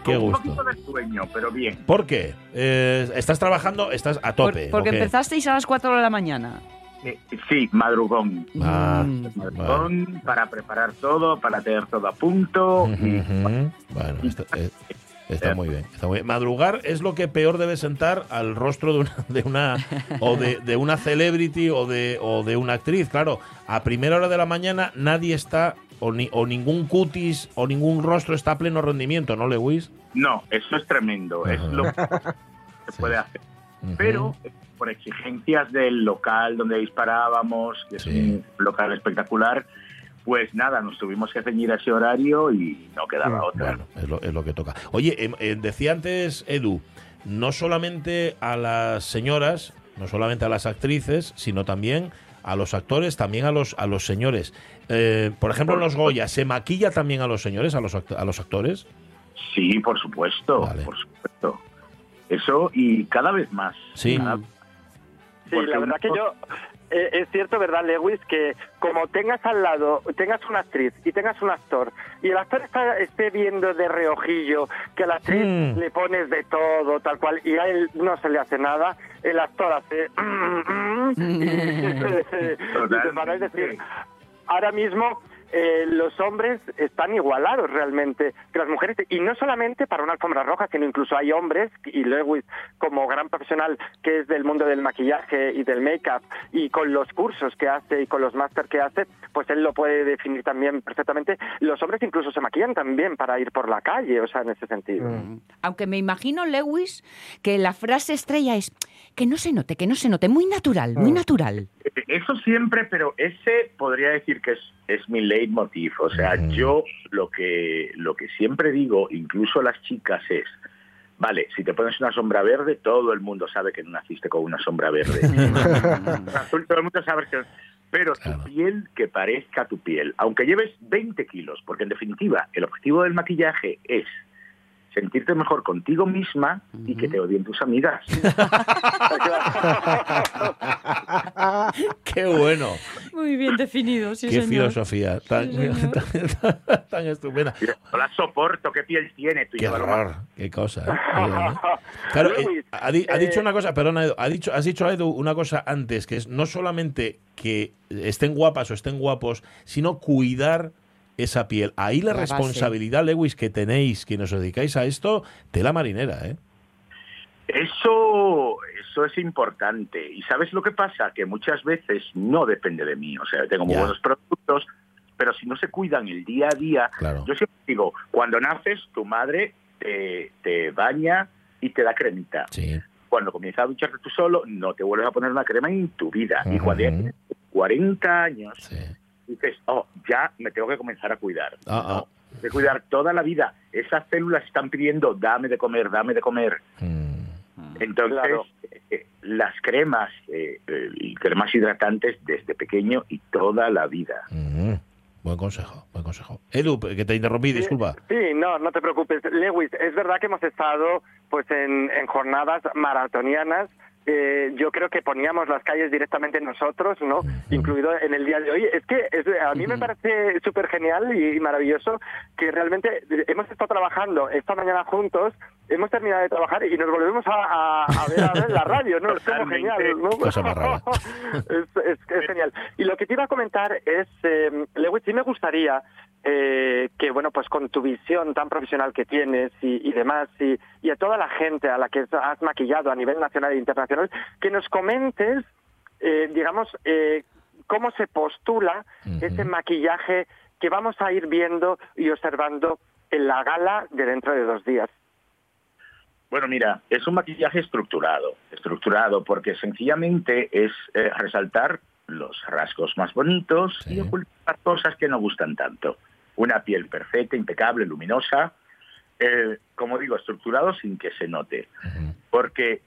Qué con un gusto. poquito de sueño, pero bien. ¿Por qué? Eh, ¿Estás trabajando? ¿Estás a Por- tope? porque ¿o qué? empezaste a las 4 de la mañana. Eh, sí, madrugón. Ah, Mm. Madrugón para preparar todo, para tener todo a punto. y-. Bueno, está, eh, está muy bien. está muy bien. Madrugar es lo que peor debe sentar al rostro de una, de una o de, de una celebrity o de, o de una actriz. Claro, a primera hora de la mañana nadie está, o, ni, o ningún cutis o ningún rostro está a pleno rendimiento, ¿no, Lewis? No, eso es tremendo. Es lo que se Sí. puede hacer. Pero por exigencias del local donde disparábamos, que es un local espectacular, pues nada, nos tuvimos que ceñir a ese horario y no quedaba otra. Bueno, es lo, es lo que toca. Oye, em, eh, decía antes Edu, no solamente a las señoras, no solamente a las actrices, sino también a los actores, también a los a los señores. Eh, por ejemplo, en los Goya, ¿se maquilla también a los señores, a los, act- a los actores? Sí, por supuesto, Vale. por supuesto. Eso y cada vez más. Sí. Cada- Sí, Porque la verdad uno- que yo... eh, es cierto, ¿verdad, Lewis? Que como tengas al lado, tengas una actriz y tengas un actor, y el actor está, esté viendo de reojillo que a la actriz Mm. le pones de todo, tal cual, y a él no se le hace nada, el actor hace... y te van a decir, ahora mismo eh, los hombres están igualados realmente que las mujeres. Y no solamente para una alfombra roja sino incluso hay hombres y Lewis como gran profesional que es del mundo del maquillaje y del make-up y con los cursos que hace y con los máster que hace pues él lo puede definir también perfectamente. Los hombres incluso se maquillan también para ir por la calle o sea en ese sentido. Aunque me imagino, Lewis, que la frase estrella es que no se note, que no se note, muy natural, muy natural. Eso siempre, pero ese podría decir que es, es mi leitmotiv. O sea, yo lo que, lo que siempre digo, incluso a las chicas, es, vale, si te pones una sombra verde, todo el mundo sabe que no naciste con una sombra verde. Azul, todo el mundo sabe que... Pero Claro. tu piel que parezca tu piel, aunque lleves 20 kilos, porque en definitiva el objetivo del maquillaje es sentirte mejor contigo misma y que te odien tus amigas. ¡Qué bueno! Muy bien definido, sí, ¡Qué filosofía tan, tan, tan estupenda! No la soporto, ¿qué piel tiene? Tú ¡Qué horror! ¡Qué cosa! ¿eh? Claro, eh, Luis, ha, di- ha eh, dicho una cosa, perdona, Edu, ha dicho, has dicho, Edu, una cosa antes, que es no solamente que estén guapas o estén guapos, sino cuidar esa piel. Ahí la, La base. responsabilidad, Lewis, que tenéis, quienes os dedicáis a esto, tela marinera, ¿eh? Eso, eso es importante. ¿Y sabes lo que pasa? Que muchas veces no depende de mí. O sea, tengo muy Ya. buenos productos, pero si no se cuidan el día a día, Claro. yo siempre digo, cuando naces, tu madre te, te baña y te da cremita. Sí. Cuando comienzas a ducharte tú solo, no te vuelves a poner una crema en tu vida. Y cuando ya tienes 40 años, sí. Dices, oh, ya me tengo que comenzar a cuidar. Ah, ah. No, de cuidar toda la vida. Esas células están pidiendo, dame de comer, dame de comer. Mm. Entonces, Claro. eh, las cremas eh, eh, y cremas hidratantes desde pequeño y toda la vida. Mm. Buen consejo, buen consejo. Edu, que te interrumpí, disculpa. Sí, no, no te preocupes. Lewis, es verdad que hemos estado pues en, en jornadas maratonianas. Eh, yo creo que poníamos las calles directamente nosotros, ¿no? Incluido en el día de hoy. Es que es- a mí me parece súper genial y, maravilloso que realmente hemos estado trabajando esta mañana juntos, hemos terminado de trabajar y nos volvemos a, a- a ver a ver la radio, ¿no? Es como genial, ¿no? Cosa es- es genial. Y lo que te iba a comentar es, eh, Lewis, sí me gustaría eh, que, bueno, pues con tu visión tan profesional que tienes y, y demás, y, y a toda la gente a la que has maquillado a nivel nacional e internacional, que nos comentes, eh, digamos, eh, cómo se postula ese maquillaje que vamos a ir viendo y observando en la gala de dentro de dos días. Bueno, mira, es un maquillaje estructurado, estructurado porque sencillamente es eh, resaltar los rasgos más bonitos Sí. y ocultar cosas que no gustan tanto. Una piel perfecta, impecable, luminosa, eh, como digo, estructurado sin que se note. Porque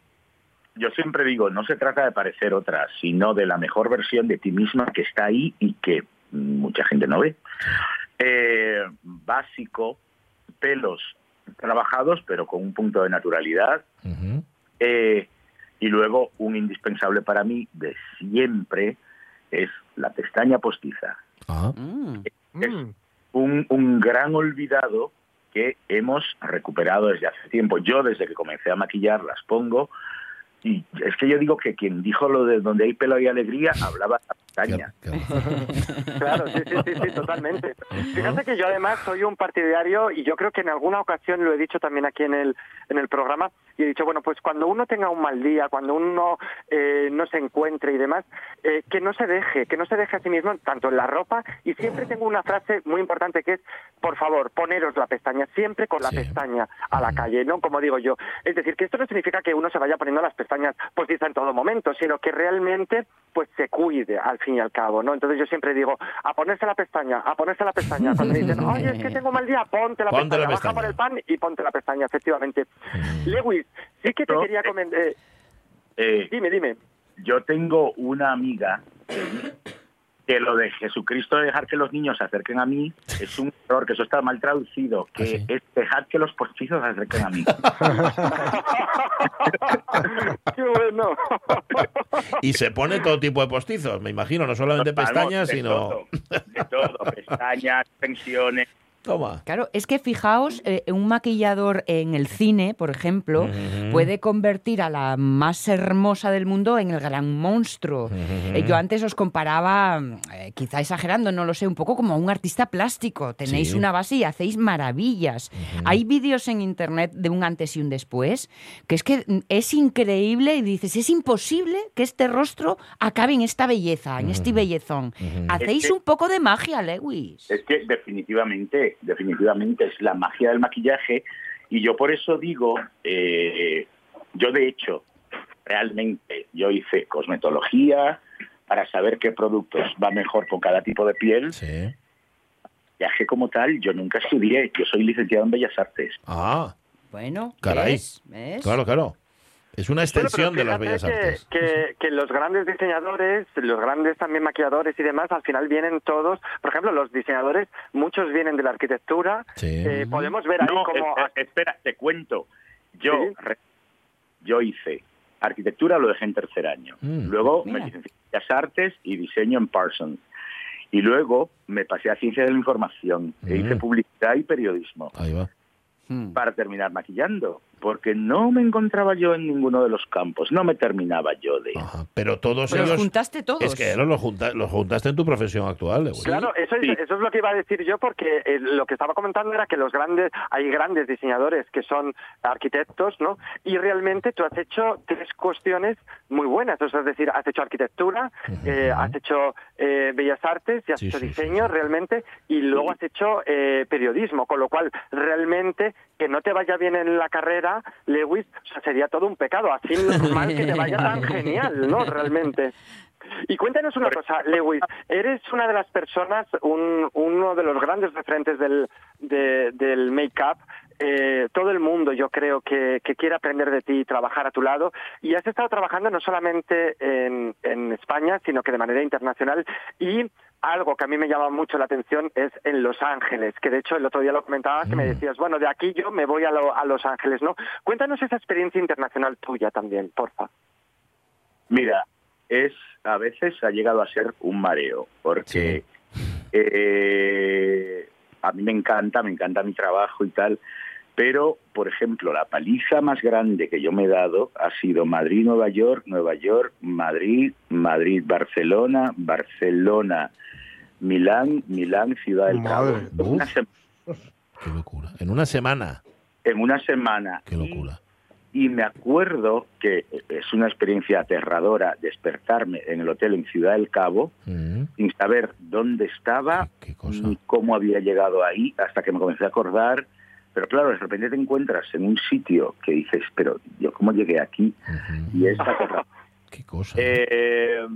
yo siempre digo, no se trata de parecer otra, sino de la mejor versión de ti misma que está ahí y que mucha gente no ve. Eh, básico, pelos trabajados, pero con un punto de naturalidad. Eh, y luego, un indispensable para mí de siempre es la pestaña postiza. Ah. Es un, un gran olvidado que hemos recuperado desde hace tiempo. Yo, desde que comencé a maquillar, las pongo. Y es que yo digo que quien dijo lo de donde hay pelo hay alegría hablaba Claro, sí, sí, sí, sí, totalmente. Fíjate que yo además soy un partidario y yo creo que en alguna ocasión lo he dicho también aquí en el en el programa y he dicho, bueno, pues cuando uno tenga un mal día, cuando uno eh, no se encuentre y demás, eh, que no se deje, que no se deje a sí mismo tanto en la ropa y siempre tengo una frase muy importante que es, por favor, poneros la pestaña, siempre con la pestaña a la calle, ¿no? Como digo yo. Es decir, que esto no significa que uno se vaya poniendo las pestañas postizas en todo momento, sino que realmente pues se cuide al fin y al cabo, ¿no? Entonces yo siempre digo, a ponerse la pestaña, a ponerse la pestaña. Cuando me dicen, oye, es que tengo mal día, ponte la Ponte la pestaña, baja por el pan y ponte la pestaña, efectivamente. Lewis, sí que te No, quería eh, comentar... Eh, dime, dime. yo tengo una amiga que que lo de Jesucristo de dejar que los niños se acerquen a mí es un error, que eso está mal traducido, que es dejar que los postizos se acerquen a mí. Qué bueno. Y se pone todo tipo de postizos, me imagino, no solamente pestañas, de sino... todo, de todo, pestañas, pensiones. Toma. Claro, es que fijaos, eh, un maquillador en el cine, por ejemplo, puede convertir a la más hermosa del mundo en el gran monstruo. Eh, yo antes os comparaba, eh, quizá exagerando, no lo sé, un poco como un artista plástico. Tenéis Sí. una base y hacéis maravillas. Hay vídeos en internet de un antes y un después, que es que mm, es increíble y dices, es imposible que este rostro acabe en esta belleza, en este bellezón. Hacéis Es que- un poco de magia, Lewis. Es que definitivamente, definitivamente es la magia del maquillaje y yo por eso digo, eh, yo de hecho, realmente, yo hice cosmetología para saber qué productos va mejor con cada tipo de piel. Sí. Maquillaje como tal, yo nunca estudié, yo soy licenciado en Bellas Artes. Ah, Bueno, caray. ¿ves? ¿Ves? Claro, claro. Es una extensión de las bellas artes. Que, que los grandes diseñadores, los grandes también maquilladores y demás, al final vienen todos, por ejemplo, los diseñadores, muchos vienen de la arquitectura. Sí. Eh, podemos ver ahí No, como... es- es- espera, te cuento. Yo, Sí. yo hice arquitectura, lo dejé en tercer año. Mm. Luego Mira. me licencié en Bellas Artes y diseño en Parsons. Y luego me pasé a Ciencias de la Información e hice Mm. publicidad y periodismo Ahí va. Hmm. para terminar maquillando, porque no me encontraba yo en ninguno de los campos, no me terminaba yo de... Ajá. Pero todos Pero los ellos... juntaste todos. Es que los, junta- los juntaste en tu profesión actual. Claro, eso es, Sí. eso es lo que iba a decir yo, porque eh, lo que estaba comentando era que los grandes, hay grandes diseñadores que son arquitectos, ¿no? Y realmente tú has hecho tres cuestiones muy buenas, o sea, es decir, has hecho arquitectura, eh, has hecho eh, bellas artes y has Sí, hecho diseño sí. realmente, y luego has hecho eh, periodismo, con lo cual realmente que no te vaya bien en la carrera, Lewis, o sea, sería todo un pecado, así normal que te vaya tan genial, ¿no? Realmente. Y cuéntanos una cosa, Lewis, eres una de las personas, un- uno de los grandes referentes del, de- del make-up. Eh, todo el mundo, yo creo, que, que quiere aprender de ti y trabajar a tu lado. Y has estado trabajando no solamente en, en España, sino que de manera internacional. Y algo que a mí me llama mucho la atención es en Los Ángeles, que de hecho el otro día lo comentabas, que me decías, bueno, de aquí yo me voy a, lo- a Los Ángeles, ¿no? Cuéntanos esa experiencia internacional tuya también, porfa. Mira, es a veces ha llegado a ser un mareo, porque eh, a mí me encanta, me encanta mi trabajo y tal, pero, por ejemplo, la paliza más grande que yo me he dado ha sido Madrid-Nueva York, Nueva York, Madrid, Madrid-Barcelona, Barcelona, Milán, Milán, Ciudad del Cabo. Una, Qué locura. En una semana. en una semana. Qué locura. Y me acuerdo que es una experiencia aterradora despertarme en el hotel en Ciudad del Cabo Mm. sin saber dónde estaba ni cómo había llegado ahí hasta que me comencé a acordar. Pero claro, de repente te encuentras en un sitio que dices, pero yo cómo llegué aquí y es aterrador. Qué cosa. Eh,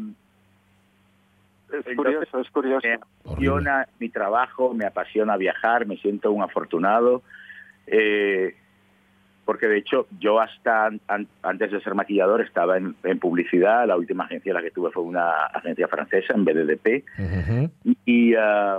Es curioso, es curioso. Me apasiona mi trabajo, me apasiona viajar, me siento un afortunado. eh, porque de hecho yo hasta an- an- antes de ser maquillador estaba en, en publicidad. La última agencia en la que tuve fue una agencia francesa en BDDP. Y, y, ah,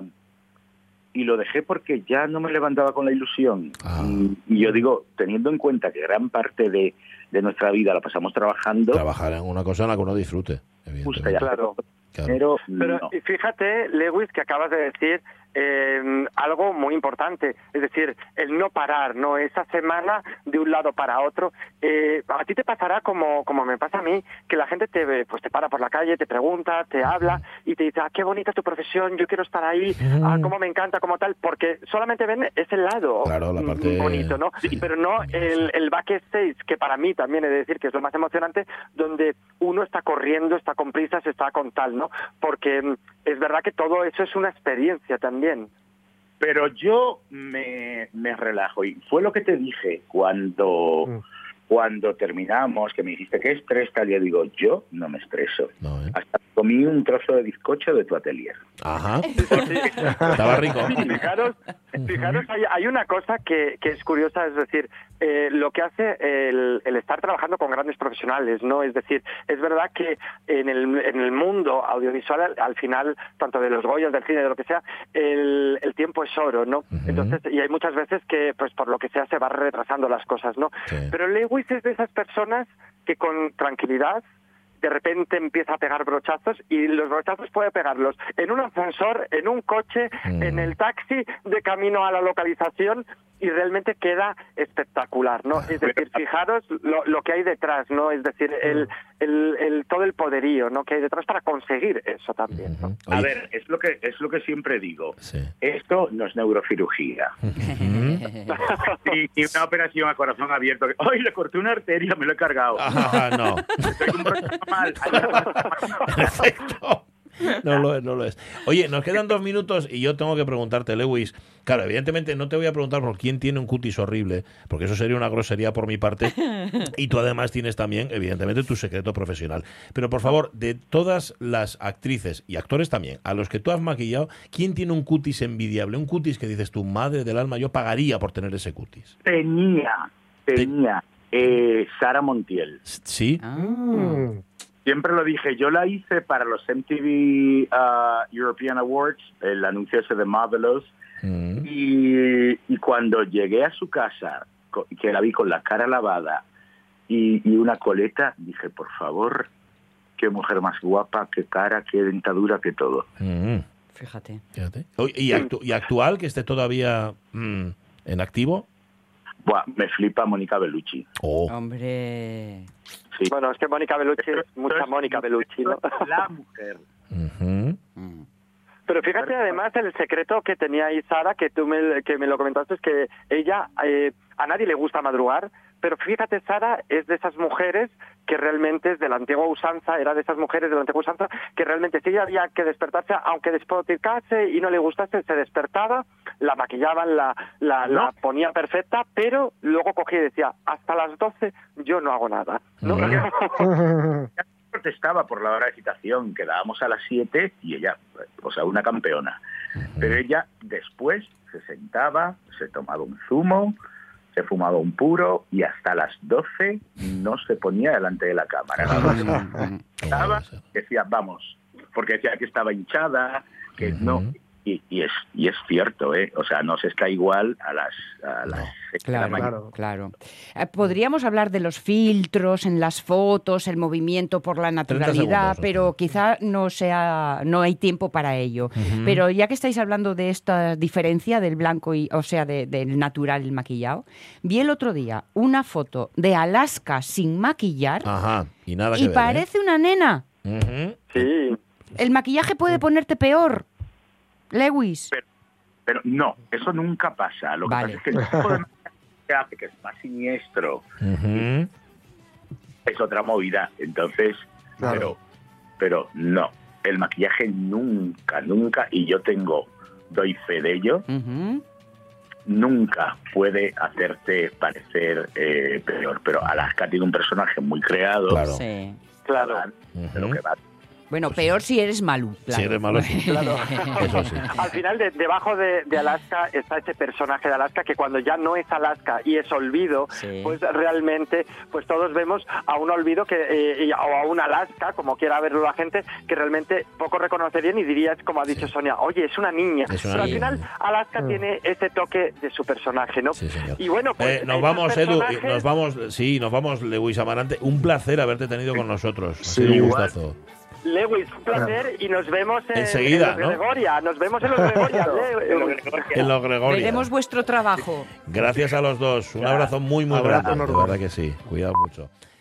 y lo dejé porque ya no me levantaba con la ilusión. Ah. Y, y yo digo, teniendo en cuenta que gran parte de, de nuestra vida la pasamos trabajando, Trabajar en una cosa en la que uno disfrute, justo evidentemente. ya Claro. Claro. pero, Pero no. fíjate, Lewis, que acabas de decir eh, algo muy importante, es decir, el no parar, ¿no? Esa semana de un lado para otro. Eh, a ti te pasará como, como me pasa a mí, que la gente te ve, pues te para por la calle, te pregunta, te habla y te dice, ah, qué bonita tu profesión, yo quiero estar ahí, ah, cómo me encanta, como tal, porque solamente ven ese lado Claro, la mm, parte- bonito, ¿no? Sí. Pero no el, el backstage, que para mí también he de decir que es lo más emocionante, donde uno está corriendo, está con prisas, está con tal, ¿no? Porque mm, es verdad que todo eso es una experiencia también. Pero yo me, me relajo y fue lo que te dije cuando, Mm. cuando terminamos, que me dijiste que estrés tal, yo digo, yo no me estreso. No, ¿eh? Hasta comí un trozo de bizcocho de tu atelier. Ajá. Estaba rico. Fijaros, fijaros hay, hay una cosa que, que es curiosa, es decir, eh, lo que hace el, el estar trabajando con grandes profesionales, ¿no? Es decir, es verdad que en el, en el mundo audiovisual, al, al final, tanto de los Goyas, del cine, de lo que sea, el, el tiempo es oro, ¿no? Entonces, y hay muchas veces que, pues por lo que sea, se va retrasando las cosas, ¿no? Sí. Pero Lewis es de esas personas que con tranquilidad de repente empieza a pegar brochazos y los brochazos puede pegarlos en un ascensor, en un coche, Mm. en el taxi de camino a la localización y realmente queda espectacular, ¿no? Es decir, fijaros lo, lo que hay detrás, ¿no? Es decir, el, el, el- todo el poderío, ¿no? Que hay detrás para conseguir eso también, ¿no? A ver, es lo que es lo que siempre digo. Sí. Esto no es neurocirugía. Ni una operación a corazón abierto. que, ¡Ay, le corté una arteria! Me lo he cargado. Ajá, no. Un mal. Perfecto. No lo es, no lo es. Oye, nos quedan dos minutos y yo tengo que preguntarte, Lewis. Claro, evidentemente no te voy a preguntar por quién tiene un cutis horrible, porque eso sería una grosería por mi parte. Y tú además tienes también, evidentemente, tu secreto profesional. Pero por favor, de todas las actrices y actores también, a los que tú has maquillado, ¿quién tiene un cutis envidiable? Un cutis que dices tu madre del alma, yo pagaría por tener ese cutis. Tenía, tenía. Eh, Sara Montiel. ¿Sí? Ah. Siempre lo dije, yo la hice para los MTV ah, European Awards, el anuncio ese de Marvelous, Mm. y, y cuando llegué a su casa, que la vi con la cara lavada y, y una coleta, dije, por favor, qué mujer más guapa, qué cara, qué dentadura, qué todo. Mm. Fíjate. Fíjate. Oye, ¿Y, actu- y actual, que esté todavía mm, en activo? Buah, me flipa Mónica Bellucci. Oh. Hombre. Sí. Bueno, es que Mónica Bellucci es mucha Mónica Bellucci, ¿no? La mujer. Mm. Pero fíjate además el secreto que tenía ahí Sara, que tú me, que me lo comentaste, es que ella, eh, a nadie le gusta madrugar, pero fíjate Sara es de esas mujeres que realmente es de la antigua usanza, era de esas mujeres de la antigua usanza, que realmente si ella había que despertarse, aunque despoticase y no le gustase, se despertaba, la maquillaban, la, la, la ponía perfecta, pero luego cogía y decía, hasta las 12 yo no hago nada. ¿no? protestaba por la hora de citación, quedábamos a las 7 y ella, o sea, una campeona. Pero ella después se sentaba, se tomaba un zumo, se fumaba un puro y hasta las 12 no se ponía delante de la cámara. Estaba, decía, vamos, porque decía que estaba hinchada, que no. Y, y es y es cierto, ¿eh? O sea, no se está igual a las, a las No. seis de la Claro, claro. Eh, Podríamos hablar de los filtros en las fotos, el movimiento por la naturalidad, segundos, pero quizá no sea, no hay tiempo para ello. Pero ya que estáis hablando de esta diferencia del blanco y, o sea, de- del natural, el maquillado, vi el otro día una foto de Alaska sin maquillar Ajá. Y nada que y ver, ¿eh? parece una nena. Sí, El maquillaje puede ponerte peor. Lewis. Pero no, eso nunca pasa. Lo que Vale. pasa es que el tipo de maquillaje que hace, que es más siniestro, es otra movida. Entonces, Claro. pero, pero no, el maquillaje nunca, nunca, y yo tengo, doy fe de ello, nunca puede hacerte parecer eh, peor. Pero Alaska tiene un personaje muy creado. Claro. Sí. claro. de lo que va. Bueno, peor si eres Malú. Si eres malo, sí. Claro. Eso sí. Al final, de- debajo de, de Alaska está ese personaje de Alaska que cuando ya no es Alaska y es olvido, Sí. pues realmente, pues todos vemos a un olvido que eh, y- o a un Alaska, como quiera verlo la gente, que realmente poco reconoce bien y dirías, como ha dicho Sonia, oye, es una niña. Es una Pero al niña. final, Alaska tiene ese toque de su personaje, ¿no? Sí, señor. Y bueno, pues Eh, nos vamos, Edu, nos vamos, sí, nos vamos, Lewis Amarante. Un placer haberte tenido con nosotros. Ha Sí, sido un igual. gustazo. Lewis, un placer y nos vemos en, Enseguida, en ¿no? los Gregoria. Nos vemos en los Gregoria. En los Gregoria. Veremos vuestro trabajo. Gracias a los dos. Un abrazo muy, muy Abrazo grande. De verdad que sí. Cuidado mucho.